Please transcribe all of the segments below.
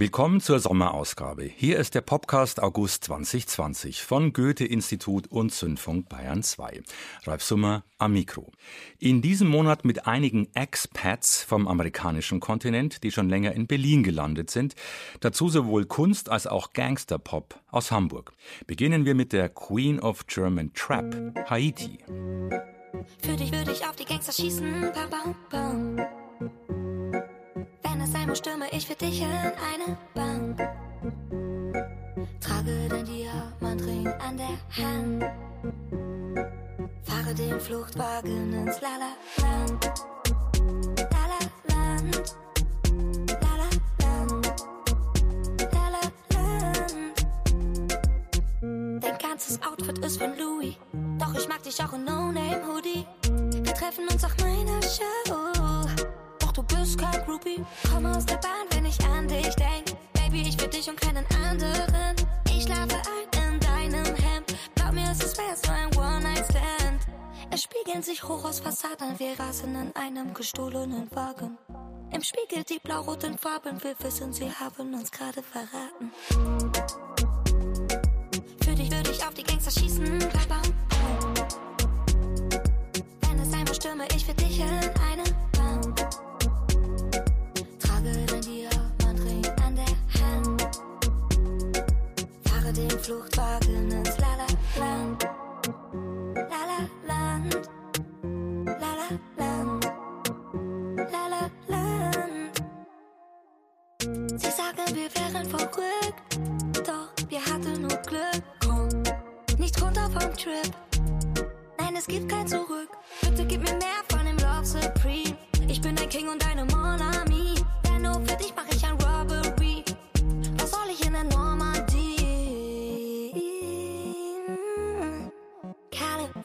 Willkommen zur Sommerausgabe. Hier ist der Podcast August 2020 von Goethe-Institut und Zündfunk Bayern 2. Ralf Summer am Mikro. In diesem Monat mit einigen Expats vom amerikanischen Kontinent, die schon länger in Berlin gelandet sind. Dazu sowohl Kunst als auch Gangsterpop aus Hamburg. Beginnen wir mit der Queen of German Trap, Haiti. Für dich würde ich auf die Gangster schießen, bam, bam, bam. Muss, stürme ich für dich in eine Bank. Trage dein Diamantring an der Hand. Fahre den Fluchtwagen ins. Lala-Land. Lala-Land. Dein ganzes Outfit ist von Louis. Doch ich mag dich auch in No-Name-Hoodie. Wir treffen uns auf meiner Show du bist kein Groupie. Komm aus der Bahn, wenn ich an dich denk. Baby, ich will dich und keinen anderen. Ich schlafe ein in deinem Hemd. Glaub mir, es ist wär's nur ein One-Night-Stand. Es spiegeln sich hoch aus Fassaden, wir rasen in einem gestohlenen Wagen. Im Spiegel die blau-roten Farben, wir wissen, sie haben uns gerade verraten. Für dich würde ich auf die Gangster schießen, bam, bam, Wenn es sein stürme ich für dich in eine Fluchtwagen ins Lala-Land. Lala-Land. Lala-Land. Lala-Land. Sie sagen, wir wären verrückt. Doch wir hatten nur Glück. Komm, nicht runter vom Trip. Nein, es gibt kein Zurück. Bitte gib mir mehr von dem Love Supreme. Ich bin dein King und deine Monami. Denn nur für dich mach ich ein Robbery. Was soll ich in der Normandie?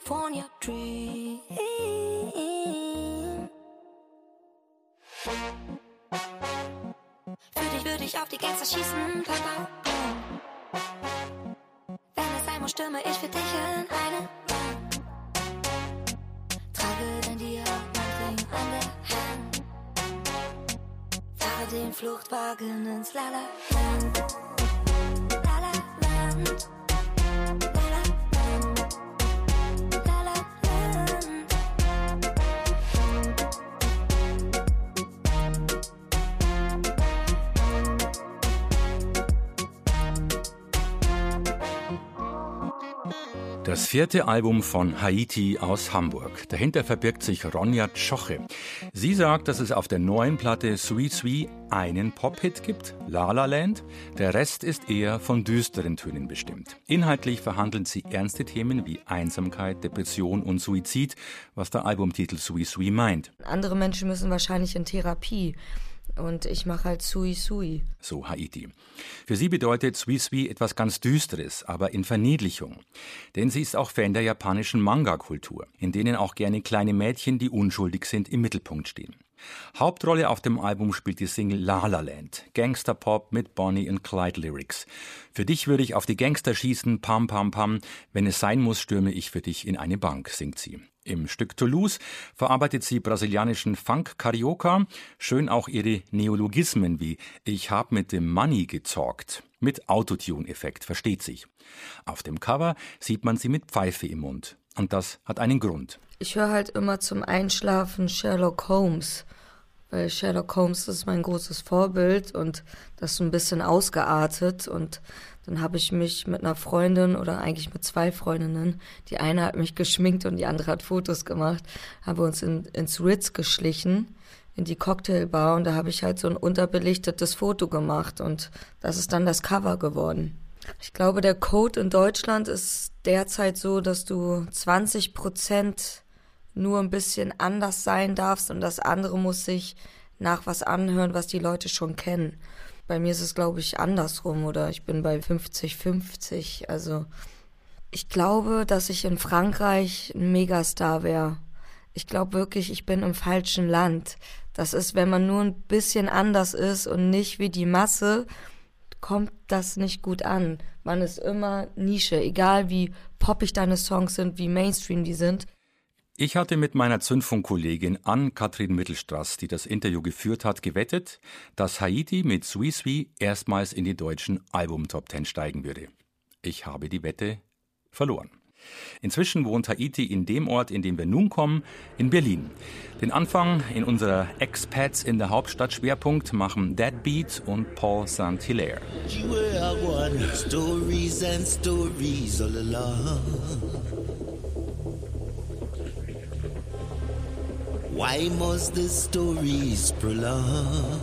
California Dream. Für dich würde ich auf die Gangster schießen, Papa. Wenn es sein muss, stürme ich für dich in eine Bahn. Trage dein Diamantring an der Hand. Fahre den Fluchtwagen ins Lala-Land. Lala-Land. Das vierte Album von Haiti aus Hamburg. Dahinter verbirgt sich Ronja Tschoche. Sie sagt, dass es auf der neuen Platte Sweet Sweet einen Pop-Hit gibt, La La Land. Der Rest ist eher von düsteren Tönen bestimmt. Inhaltlich verhandeln sie ernste Themen wie Einsamkeit, Depression und Suizid, was der Albumtitel Sweet Sweet meint. Andere Menschen müssen wahrscheinlich in Therapie. Und ich mache halt Sui Sui. So Haiti. Für sie bedeutet Sui Sui etwas ganz Düsteres, aber in Verniedlichung. Denn sie ist auch Fan der japanischen Manga-Kultur, in denen auch gerne kleine Mädchen, die unschuldig sind, im Mittelpunkt stehen. Hauptrolle auf dem Album spielt die Single La La Land, Gangsterpop mit Bonnie und Clyde Lyrics. Für dich würde ich auf die Gangster schießen, pam pam pam, wenn es sein muss, stürme ich für dich in eine Bank, singt sie. Im Stück Toulouse verarbeitet sie brasilianischen Funk Carioca, schön auch ihre Neologismen wie ich hab mit dem Money gezockt. Mit Autotune-Effekt, versteht sich. Auf dem Cover sieht man sie mit Pfeife im Mund. Und das hat einen Grund. Ich höre halt immer zum Einschlafen Sherlock Holmes weil Sherlock Holmes ist mein großes Vorbild und das so ein bisschen ausgeartet und dann habe ich mich mit einer Freundin oder eigentlich mit zwei Freundinnen, die eine hat mich geschminkt und die andere hat Fotos gemacht, haben wir uns in, ins Ritz geschlichen, in die Cocktailbar und da habe ich halt so ein unterbelichtetes Foto gemacht und das ist dann das Cover geworden. Ich glaube, der Code in Deutschland ist derzeit so, dass du 20 Prozent nur ein bisschen anders sein darfst und das andere muss sich nach was anhören, was die Leute schon kennen. Bei mir ist es, glaube ich, andersrum oder ich bin bei 50-50. Also ich glaube, dass ich in Frankreich ein Megastar wäre. Ich glaube wirklich, ich bin im falschen Land. Das ist, wenn man nur ein bisschen anders ist und nicht wie die Masse, kommt das nicht gut an. Man ist immer Nische, egal wie poppig deine Songs sind, wie Mainstream die sind. Ich hatte mit meiner Zündfunkkollegin Ann-Kathrin Mittelstraß, die das Interview geführt hat, gewettet, dass Haiti mit Sui Sui erstmals in die deutschen Album-Top Ten steigen würde. Ich habe die Wette verloren. Inzwischen wohnt Haiti in dem Ort, in dem wir nun kommen, in Berlin. Den Anfang in unserer Expats in der Hauptstadt Schwerpunkt machen Deadbeat und Paul St. Hilaire. Why must the stories prolong?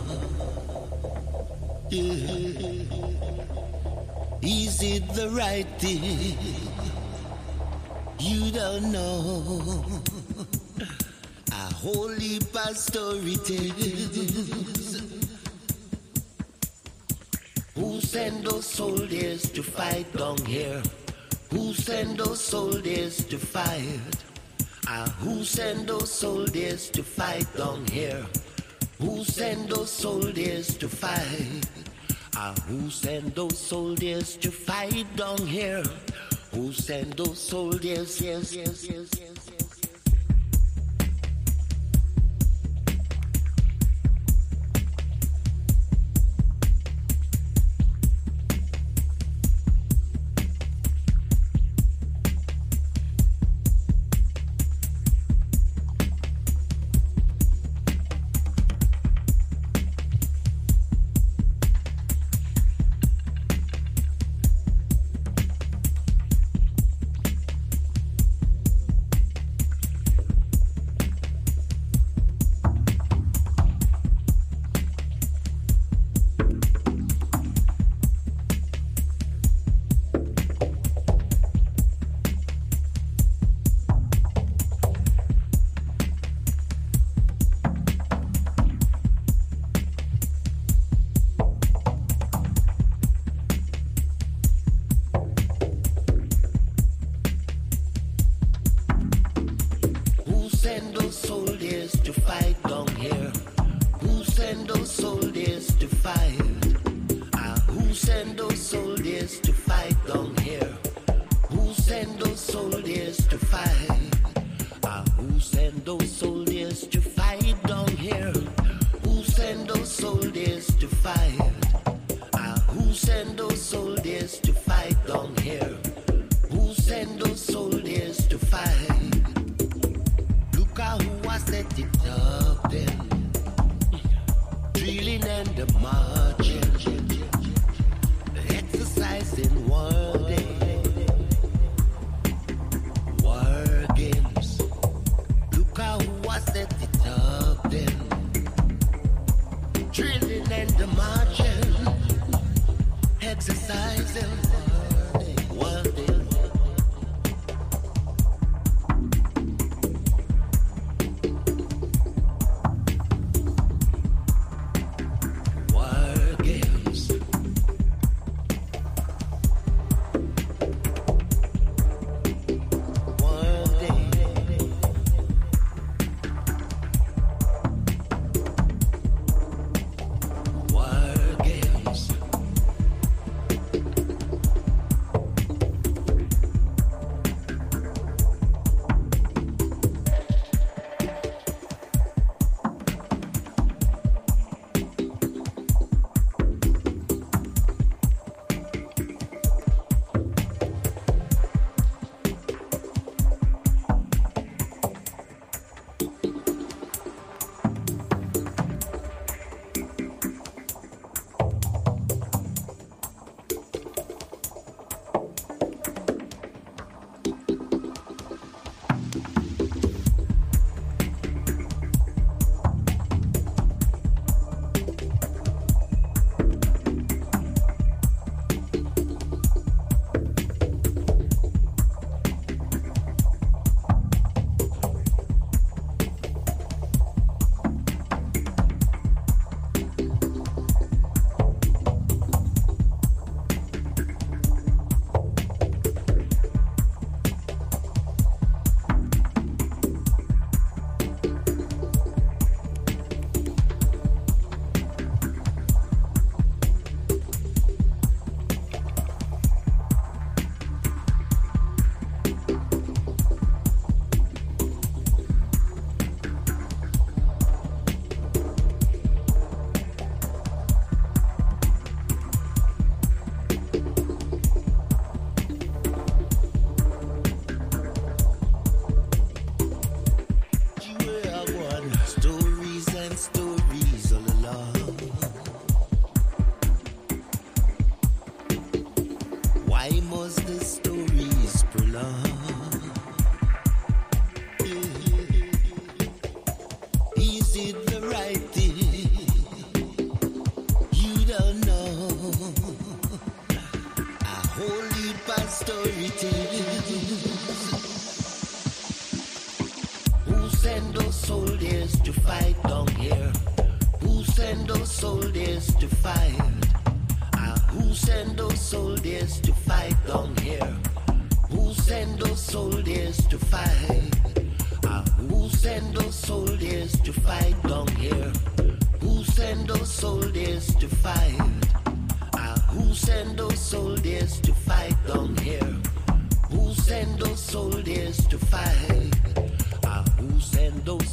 Is it the right thing? You don't know. A whole heap of. Who send those soldiers to fight down here? Who send those soldiers to fight? Ah, who send those soldiers to fight down here? Who send those soldiers to fight? Ah, who send those soldiers to fight down here? Who send those soldiers? Yes, yes, yes, yes.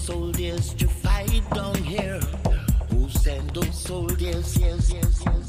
Soldiers to fight down here? Who send those soldiers? Yes, yes, yes.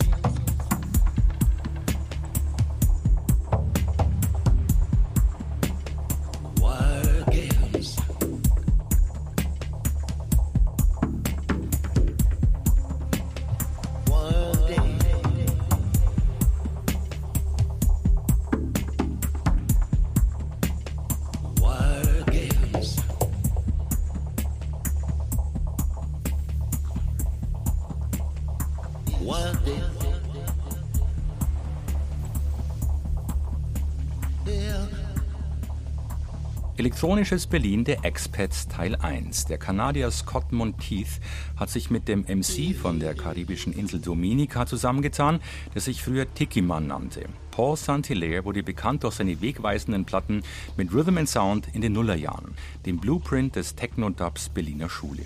Elektronisches Berlin der Expats Teil 1. Der Kanadier Scott Monteith hat sich mit dem MC von der karibischen Insel Dominica zusammengetan, der sich früher Tiki-Man nannte. Paul Saint-Hilaire wurde bekannt durch seine wegweisenden Platten mit Rhythm and Sound in den Nullerjahren, dem Blueprint des Techno-Dubs Berliner Schule.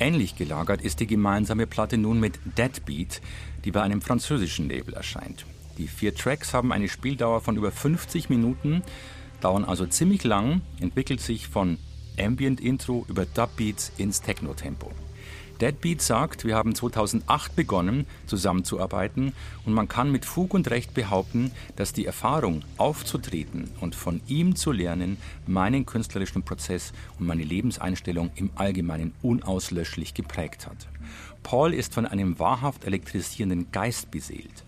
Ähnlich gelagert ist die gemeinsame Platte nun mit Deadbeat, die bei einem französischen Label erscheint. Die vier Tracks haben eine Spieldauer von über 50 Minuten, dauern also ziemlich lang, entwickelt sich von Ambient Intro über Dubbeats ins Techno-Tempo. Deadbeat sagt, wir haben 2008 begonnen zusammenzuarbeiten und man kann mit Fug und Recht behaupten, dass die Erfahrung aufzutreten und von ihm zu lernen meinen künstlerischen Prozess und meine Lebenseinstellung im Allgemeinen unauslöschlich geprägt hat. Paul ist von einem wahrhaft elektrisierenden Geist beseelt.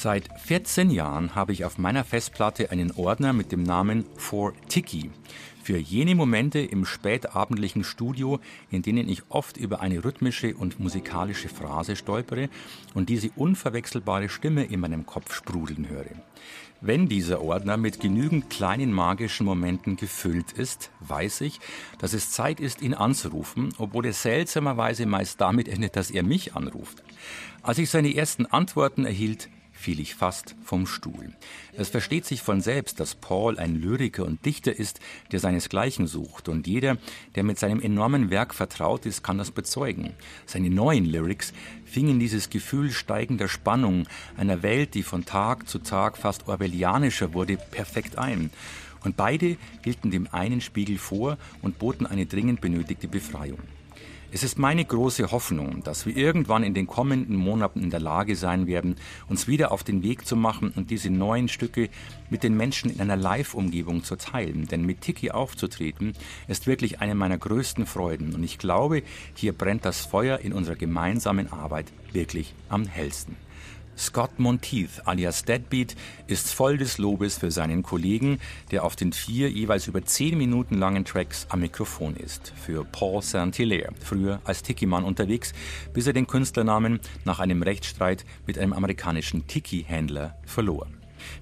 Seit 14 Jahren habe ich auf meiner Festplatte einen Ordner mit dem Namen For Tiki für jene Momente im spätabendlichen Studio, in denen ich oft über eine rhythmische und musikalische Phrase stolpere und diese unverwechselbare Stimme in meinem Kopf sprudeln höre. Wenn dieser Ordner mit genügend kleinen magischen Momenten gefüllt ist, weiß ich, dass es Zeit ist, ihn anzurufen, obwohl es seltsamerweise meist damit endet, dass er mich anruft. Als ich seine ersten Antworten erhielt, fiel ich fast vom Stuhl. Es versteht sich von selbst, dass Paul ein Lyriker und Dichter ist, der seinesgleichen sucht. Und jeder, der mit seinem enormen Werk vertraut ist, kann das bezeugen. Seine neuen Lyrics fingen dieses Gefühl steigender Spannung einer Welt, die von Tag zu Tag fast orwellianischer wurde, perfekt ein. Und beide hielten dem einen Spiegel vor und boten eine dringend benötigte Befreiung. Es ist meine große Hoffnung, dass wir irgendwann in den kommenden Monaten in der Lage sein werden, uns wieder auf den Weg zu machen und diese neuen Stücke mit den Menschen in einer Live-Umgebung zu teilen. Denn mit Tiki aufzutreten, ist wirklich eine meiner größten Freuden. Und ich glaube, hier brennt das Feuer in unserer gemeinsamen Arbeit wirklich am hellsten. Scott Monteith alias Deadbeat ist voll des Lobes für seinen Kollegen, der auf den vier jeweils über zehn Minuten langen Tracks am Mikrofon ist. Für Paul Saint-Hilaire, früher als Tiki-Mann unterwegs, bis er den Künstlernamen nach einem Rechtsstreit mit einem amerikanischen Tiki-Händler verlor.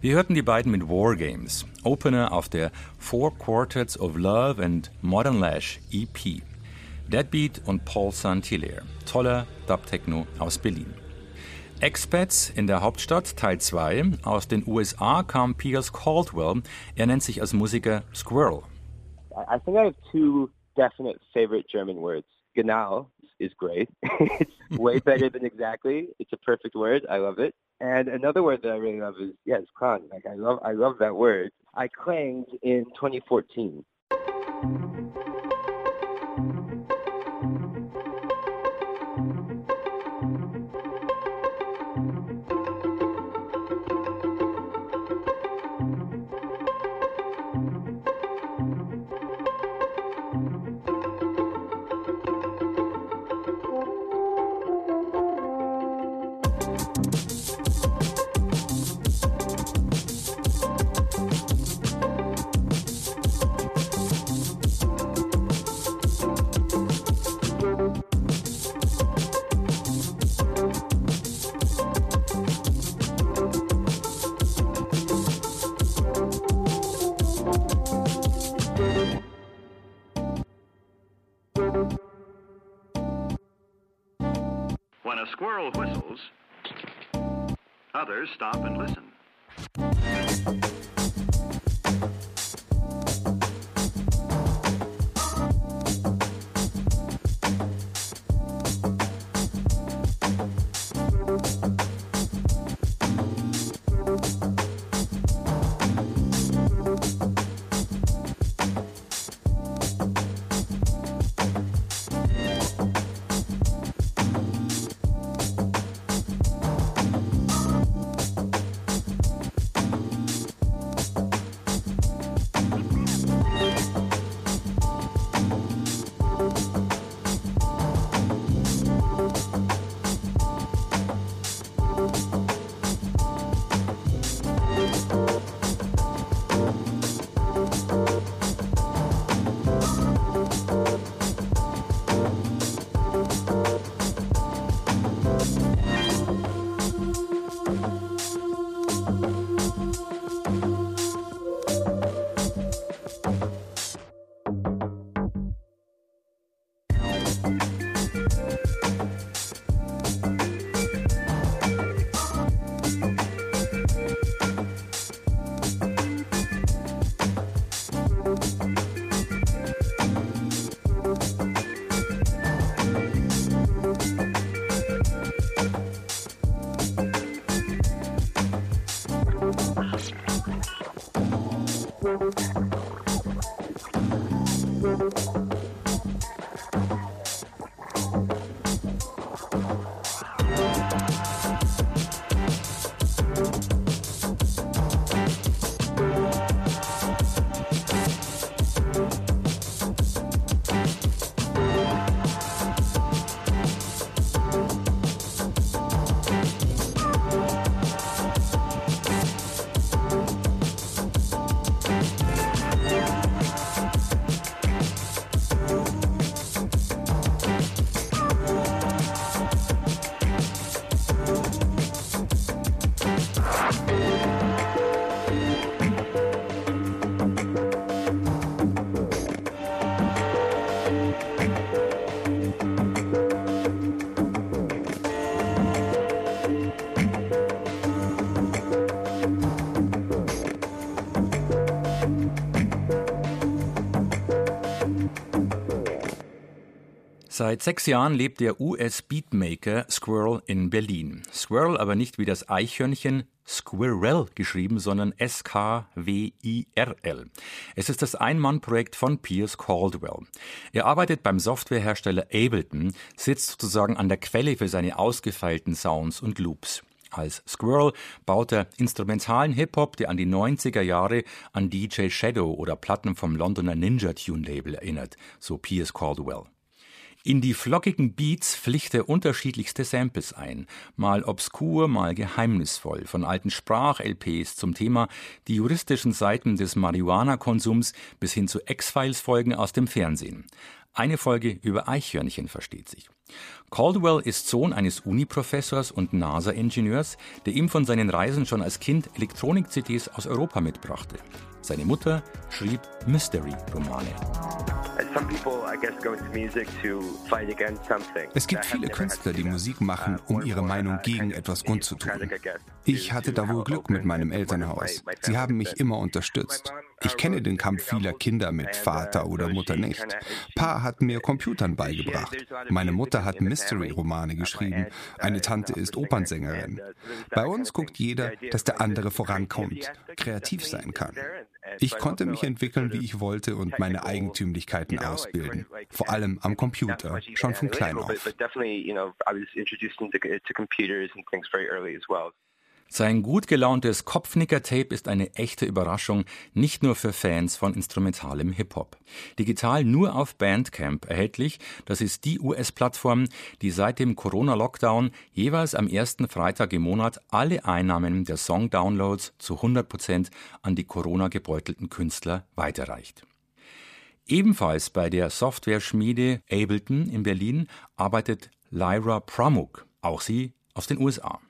Wir hörten die beiden mit Wargames, Opener auf der Four Quartets of Love and Modern Lash EP. Deadbeat und Paul Saint-Hilaire, toller Dub-Techno aus Berlin. Expats in der Hauptstadt, Teil 2. Aus den USA kam Piers Caldwell. Er nennt sich als Musiker Squirrel. I think I have two definite favorite German words. Genau is great. it's way better than exactly. It's a perfect word. I love it. And another word that I really love is yes, klang. Like I love I love that word. I claimed in 2014. Squirrel whistles, others stop and listen. Seit sechs Jahren lebt der US-Beatmaker Squirrel in Berlin. Squirrel aber nicht wie das Eichhörnchen Squirrel geschrieben, sondern S-K-W-I-R-L. Es ist das Ein-Mann-Projekt von Piers Caldwell. Er arbeitet beim Softwarehersteller Ableton, sitzt sozusagen an der Quelle für seine ausgefeilten Sounds und Loops. Als Squirrel baut er instrumentalen Hip-Hop, der an die 90er Jahre an DJ Shadow oder Platten vom Londoner Ninja Tune Label erinnert, so Piers Caldwell. In die flockigen Beats pflicht er unterschiedlichste Samples ein, mal obskur, mal geheimnisvoll, von alten Sprach-LPs zum Thema die juristischen Seiten des Marihuana-Konsums bis hin zu X-Files-Folgen aus dem Fernsehen. Eine Folge über Eichhörnchen versteht sich. Caldwell ist Sohn eines Uniprofessors und NASA-Ingenieurs, der ihm von seinen Reisen schon als Kind Elektronik-CDs aus Europa mitbrachte. Seine Mutter schrieb Mystery-Romane. Es gibt viele Künstler, die Musik machen, um ihre Meinung gegen etwas kundzutun. Ich hatte da wohl Glück mit meinem Elternhaus. Sie haben mich immer unterstützt. Ich kenne den Kampf vieler Kinder mit Vater oder Mutter nicht. Pa hat mir Computern beigebracht. Meine Mutter hat Mystery-Romane geschrieben. Eine Tante ist Opernsängerin. Bei uns guckt jeder, dass der andere vorankommt, kreativ sein kann. Ich konnte mich entwickeln, wie ich wollte und meine Eigentümlichkeiten ausbilden. Vor allem am Computer, schon von klein auf. Sein gut gelauntes Kopfnicker-Tape ist eine echte Überraschung, nicht nur für Fans von instrumentalem Hip-Hop. Digital nur auf Bandcamp erhältlich, das ist die US-Plattform, die seit dem Corona-Lockdown jeweils am ersten Freitag im Monat alle Einnahmen der Song-Downloads zu 100 Prozent an die Corona-gebeutelten Künstler weiterreicht. Ebenfalls bei der Software-Schmiede Ableton in Berlin arbeitet Lyra Pramuk, auch sie aus den USA.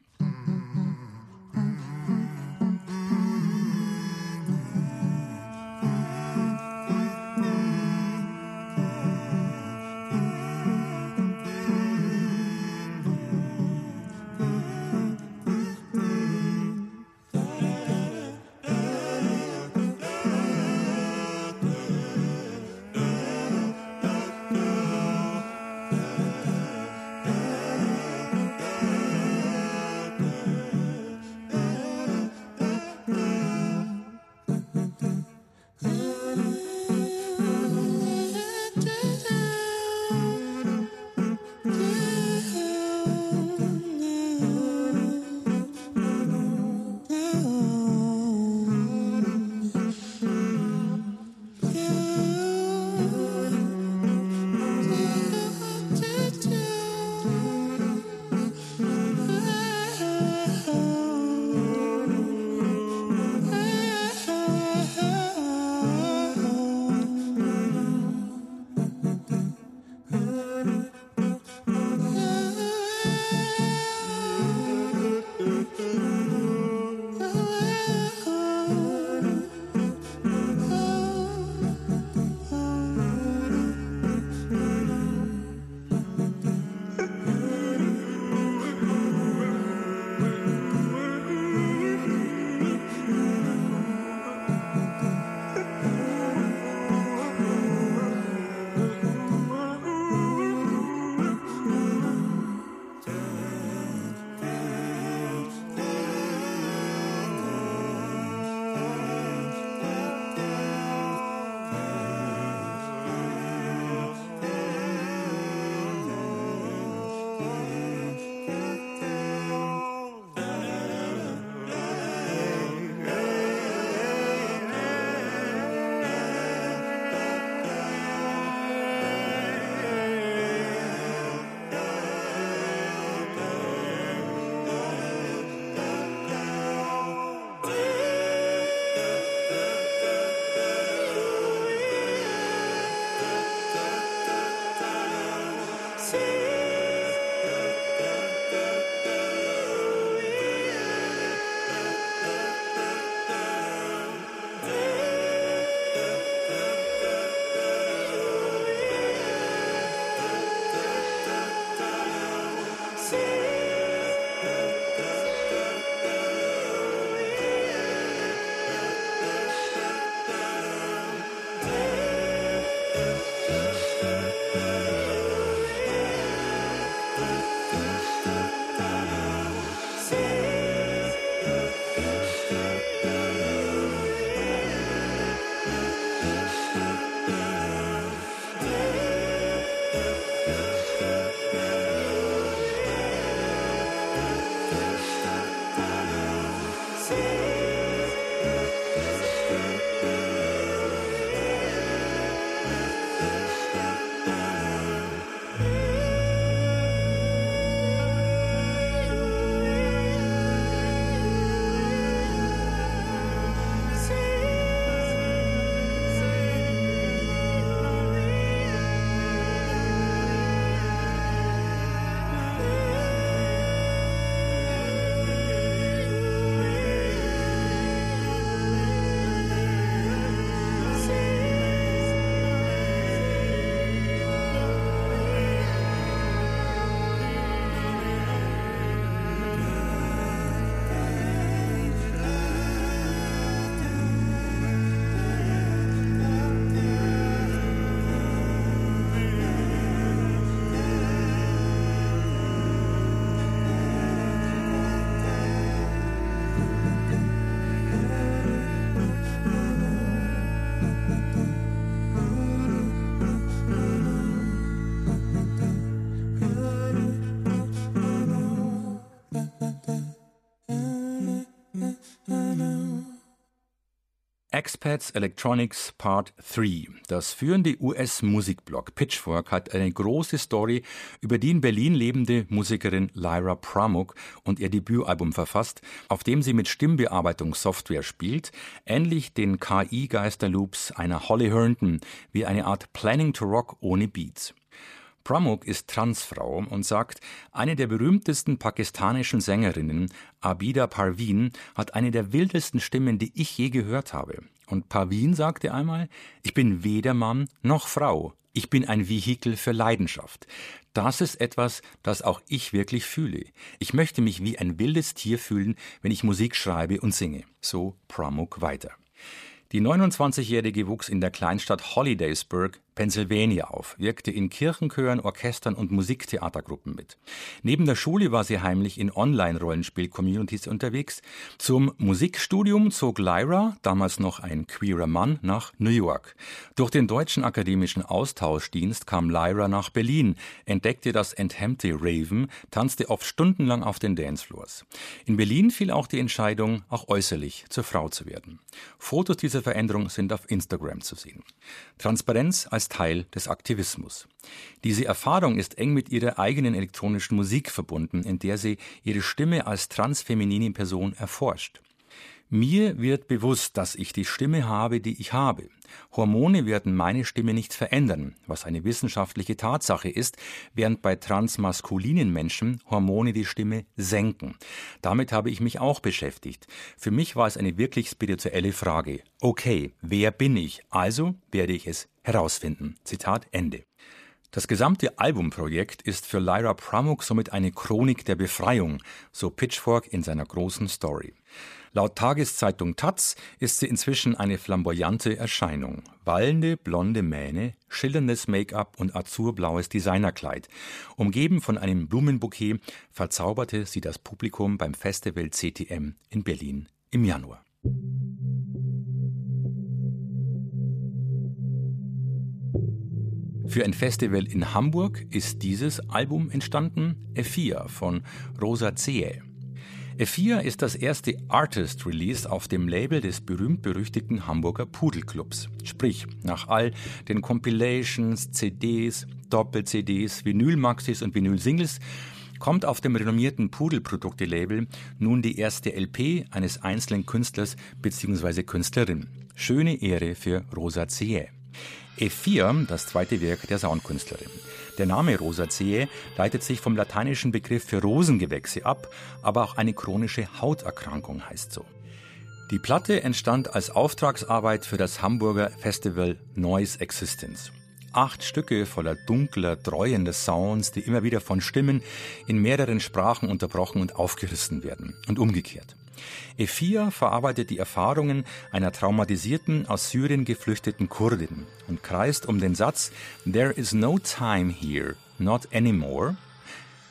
Expats Electronics Part 3. Das führende US-Musikblog Pitchfork hat eine große Story über die in Berlin lebende Musikerin Lyra Pramuk und ihr Debütalbum verfasst, auf dem sie mit Stimmbearbeitungssoftware spielt, ähnlich den KI-Geisterloops einer Holly Herndon, wie eine Art Planning to Rock ohne Beats. Pramuk ist Transfrau und sagt, eine der berühmtesten pakistanischen Sängerinnen, Abida Parveen, hat eine der wildesten Stimmen, die ich je gehört habe. Und Parveen sagte einmal, ich bin weder Mann noch Frau. Ich bin ein Vehikel für Leidenschaft. Das ist etwas, das auch ich wirklich fühle. Ich möchte mich wie ein wildes Tier fühlen, wenn ich Musik schreibe und singe. So Pramuk weiter. Die 29-Jährige wuchs in der Kleinstadt Hollidaysburg Pennsylvania auf, wirkte in Kirchenchören, Orchestern und Musiktheatergruppen mit. Neben der Schule war sie heimlich in Online-Rollenspiel-Communities unterwegs. Zum Musikstudium zog Lyra, damals noch ein queerer Mann, nach New York. Durch den Deutschen Akademischen Austauschdienst kam Lyra nach Berlin, entdeckte das enthemmte Raven, tanzte oft stundenlang auf den Dancefloors. In Berlin fiel auch die Entscheidung, auch äußerlich zur Frau zu werden. Fotos dieser Veränderung sind auf Instagram zu sehen. Transparenz als Teil des Aktivismus. Diese Erfahrung ist eng mit ihrer eigenen elektronischen Musik verbunden, in der sie ihre Stimme als transfeminine Person erforscht. Mir wird bewusst, dass ich die Stimme habe, die ich habe. Hormone werden meine Stimme nicht verändern, was eine wissenschaftliche Tatsache ist, während bei transmaskulinen Menschen Hormone die Stimme senken. Damit habe ich mich auch beschäftigt. Für mich war es eine wirklich spirituelle Frage. Okay, wer bin ich? Also werde ich es herausfinden. Zitat Ende. Das gesamte Albumprojekt ist für Lyra Pramuk somit eine Chronik der Befreiung, so Pitchfork in seiner großen Story. Laut Tageszeitung Taz ist sie inzwischen eine flamboyante Erscheinung. Wallende blonde Mähne, schillerndes Make-up und azurblaues Designerkleid. Umgeben von einem Blumenbouquet verzauberte sie das Publikum beim Festival CTM in Berlin im Januar. Für ein Festival in Hamburg ist dieses Album entstanden, F4 von Rosa Zehe. F4 ist das erste Artist-Release auf dem Label des berühmt-berüchtigten Hamburger Pudelclubs. Sprich, nach all den Compilations, CDs, Doppel-CDs, Vinyl-Maxis und Vinyl-Singles kommt auf dem renommierten Pudelprodukte-Label nun die erste LP eines einzelnen Künstlers bzw. Künstlerin. Schöne Ehre für Rosa Zier. E4, das zweite Werk der Soundkünstlerin. Der Name Rosaceae leitet sich vom lateinischen Begriff für Rosengewächse ab, aber auch eine chronische Hauterkrankung heißt so. Die Platte entstand als Auftragsarbeit für das Hamburger Festival Noise Existence. Acht Stücke voller dunkler, dreuender Sounds, die immer wieder von Stimmen in mehreren Sprachen unterbrochen und aufgerissen werden und umgekehrt. Ephia verarbeitet die Erfahrungen einer traumatisierten aus Syrien geflüchteten Kurdin und kreist um den Satz There is no time here, not anymore.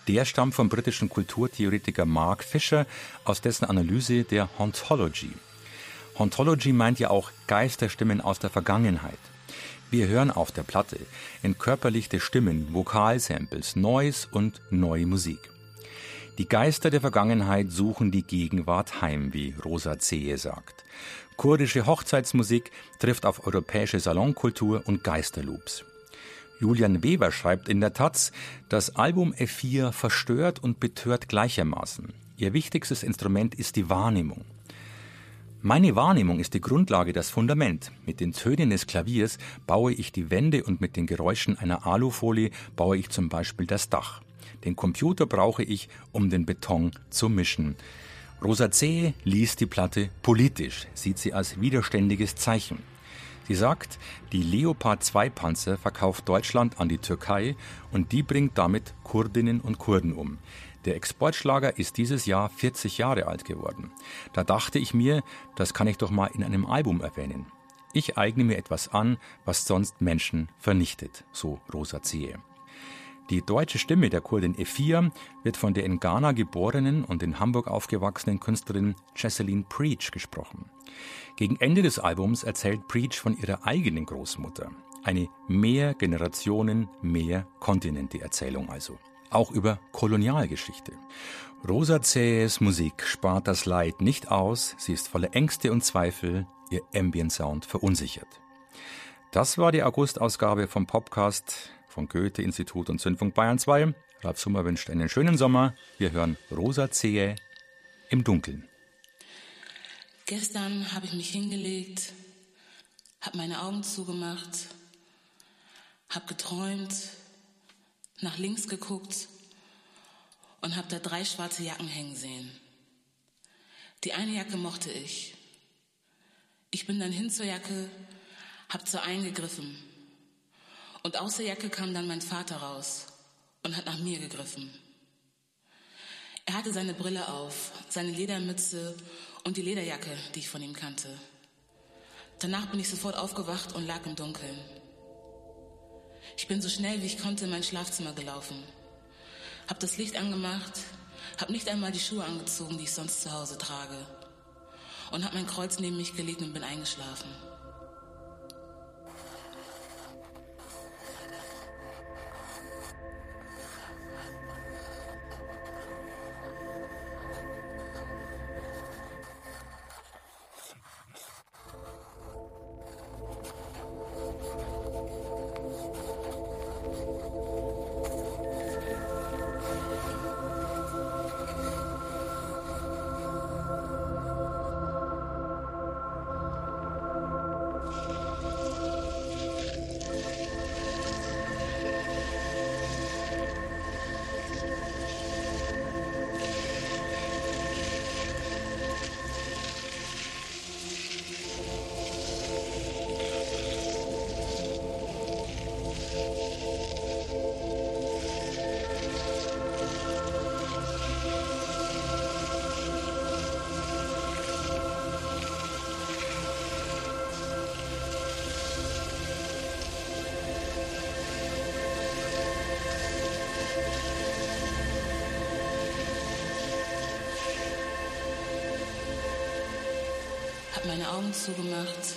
Der stammt vom britischen Kulturtheoretiker Mark Fisher aus dessen Analyse der Hauntology. Hauntology meint ja auch Geisterstimmen aus der Vergangenheit. Wir hören auf der Platte entkörperlichte Stimmen, Vokalsamples, Noise und neue Musik. Die Geister der Vergangenheit suchen die Gegenwart heim, wie Rosa Zehe sagt. Kurdische Hochzeitsmusik trifft auf europäische Salonkultur und Geisterloops. Julian Weber schreibt in der Taz, das Album F4 verstört und betört gleichermaßen. Ihr wichtigstes Instrument ist die Wahrnehmung. Meine Wahrnehmung ist die Grundlage, das Fundament. Mit den Tönen des Klaviers baue ich die Wände und mit den Geräuschen einer Alufolie baue ich zum Beispiel das Dach. Den Computer brauche ich, um den Beton zu mischen. Rosa C. liest die Platte politisch, sieht sie als widerständiges Zeichen. Sie sagt, die Leopard 2 Panzer verkauft Deutschland an die Türkei und die bringt damit Kurdinnen und Kurden um. Der Exportschlager ist dieses Jahr 40 Jahre alt geworden. Da dachte ich mir, das kann ich doch mal in einem Album erwähnen. Ich eigne mir etwas an, was sonst Menschen vernichtet, so Rosa Zehe. Die deutsche Stimme der Kurdin Efia wird von der in Ghana geborenen und in Hamburg aufgewachsenen Künstlerin Jesseline Preach gesprochen. Gegen Ende des Albums erzählt Preach von ihrer eigenen Großmutter. Eine mehr Generationen, mehr Kontinente Erzählung also. Auch über Kolonialgeschichte. Rosazäes Musik spart das Leid nicht aus, sie ist voller Ängste und Zweifel, ihr Ambient Sound verunsichert. Das war die August-Ausgabe vom Podcast von Goethe-Institut und Zündfunk Bayern 2. Ralf Summer wünscht einen schönen Sommer. Wir hören Rosazäe im Dunkeln. Gestern habe ich mich hingelegt, habe meine Augen zugemacht, habe geträumt, nach links geguckt und habe da drei schwarze Jacken hängen sehen. Die eine Jacke mochte ich. Ich bin dann hin zur Jacke, habe zur einen gegriffen. Und aus der Jacke kam dann mein Vater raus und hat nach mir gegriffen. Er hatte seine Brille auf, seine Ledermütze und die Lederjacke, die ich von ihm kannte. Danach bin ich sofort aufgewacht und lag im Dunkeln. Ich bin so schnell wie ich konnte in mein Schlafzimmer gelaufen. Hab das Licht angemacht, hab nicht einmal die Schuhe angezogen, die ich sonst zu Hause trage. Und hab mein Kreuz neben mich gelegt und bin eingeschlafen. Zugemacht.